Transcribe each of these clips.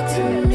talk to me.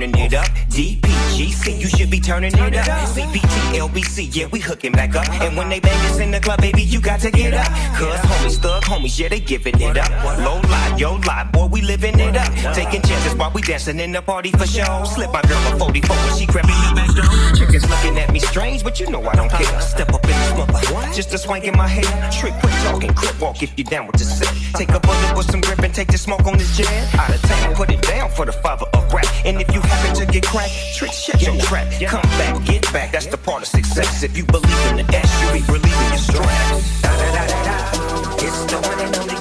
Burning it up. You should be turning it up. CPT, LBC, yeah, we hooking back up. And when they bang us in the club, baby, you got to get up. Cuz homies, thug homies, yeah, they giving it up. Low lie, yo lie, boy, we living it up. Taking chances while we dancing in the party for show. Slip my girl a 44 when she in the back door. Chickens looking at me strange, but you know I don't care. Step up in this mother, just a swank in my hair. Trick, quit talking, crip walk if you down with the set. Take a bullet with some grip and take the smoke on this jet. Out of town, put it down for the father of rap. And if you happen to get cracked, trick, shut your trap. Come back, get back, that's the part of success. If you believe in the S, you'll be relieving your stress. Da da da da da. It's the one and only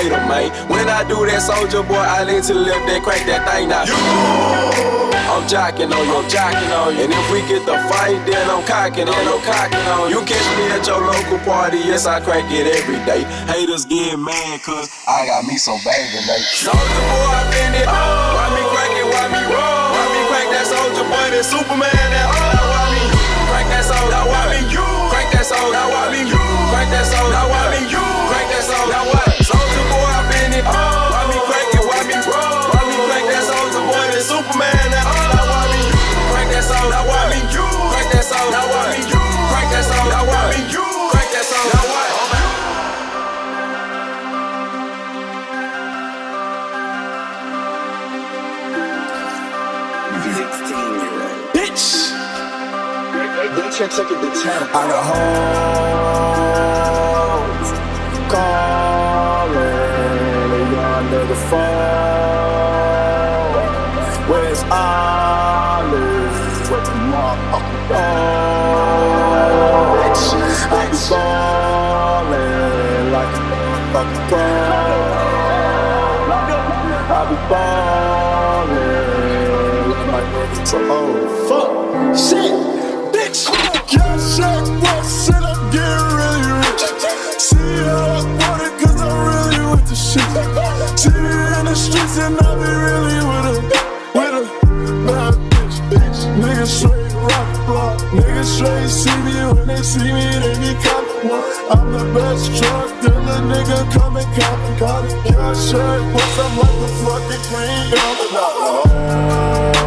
Yes, I do that, soldier boy, I lean to the lift and crack that thing out. I'm jockeying on you, I'm jockeying on you. And if we get the fight, then I'm cocking on you. cocking on You You catch me at your local party, yes, I crack it every day. Haters get mad cause I got me some banging they Soldier boy, I been it. Why me crack it, why me roll? Why me crack that soldier boy, that Superman, that oh. Why me crack that soldier, why me you? Crack that soldier, why me you? Crack that soldier, why take it to town. I got hoes calling young nigga phone. Where's Olive? Where's the motherfucking phone? I be ballin' like a motherfucking. I be ballin' like. Oh, fuck. Shit. And I be really rich. See you all, I'm funny, cause I'm really with a, with a bitch, bitch. Niggas straight rock block. Niggas straight see me when they see me, they be one. I'm the best truck nigga come and cop what's up like the fucking? Oh.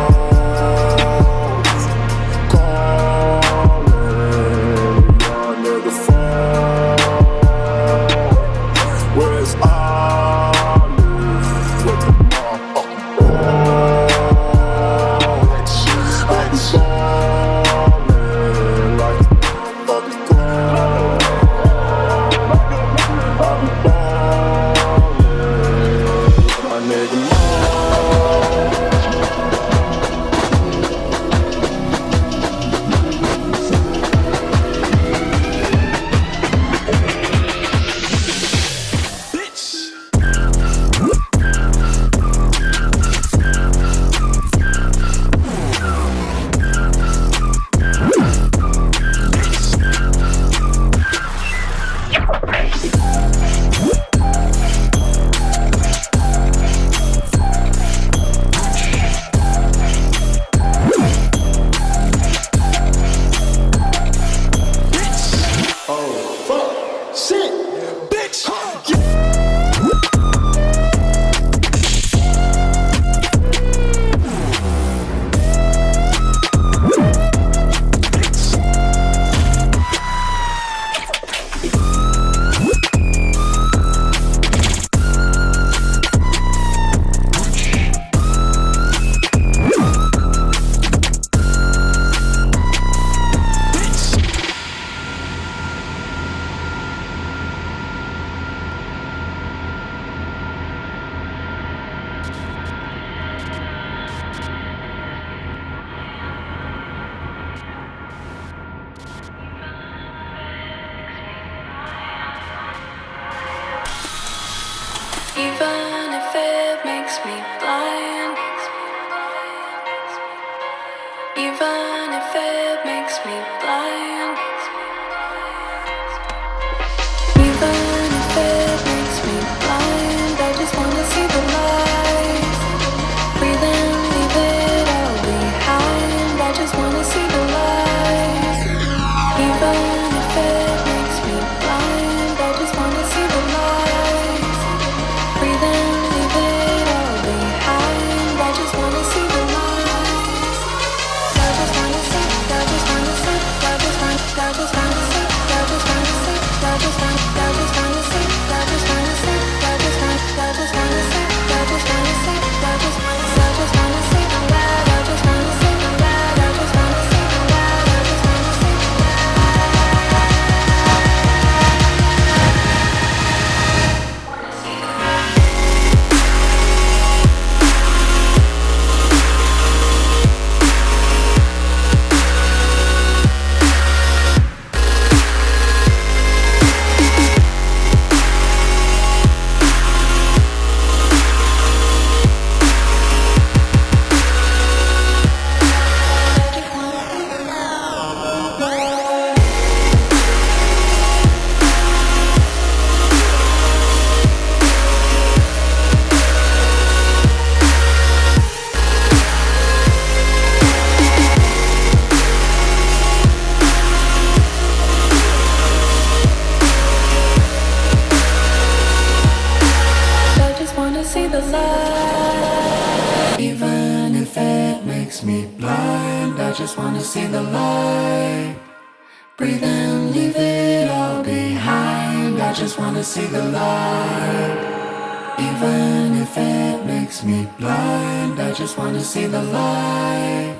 see the light.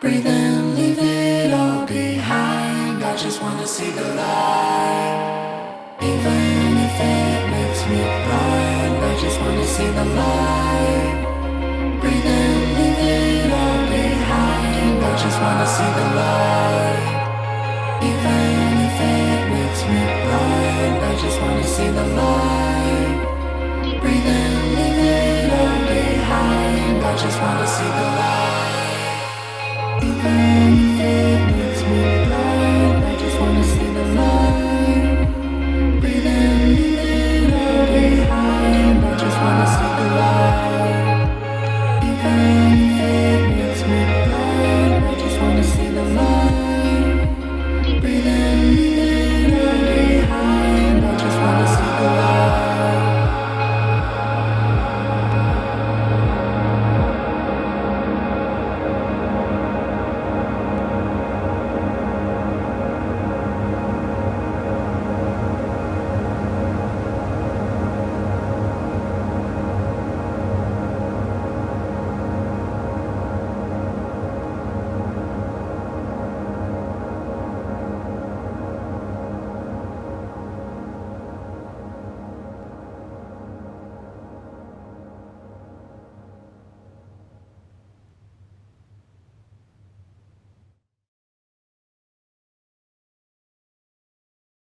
Breathe in, leave it all behind. I just wanna see the light. Even if it makes me blind, I just wanna see the light. Breathe in, leave it all behind. I just wanna see the light. Even if it makes me blind, I just wanna see the light.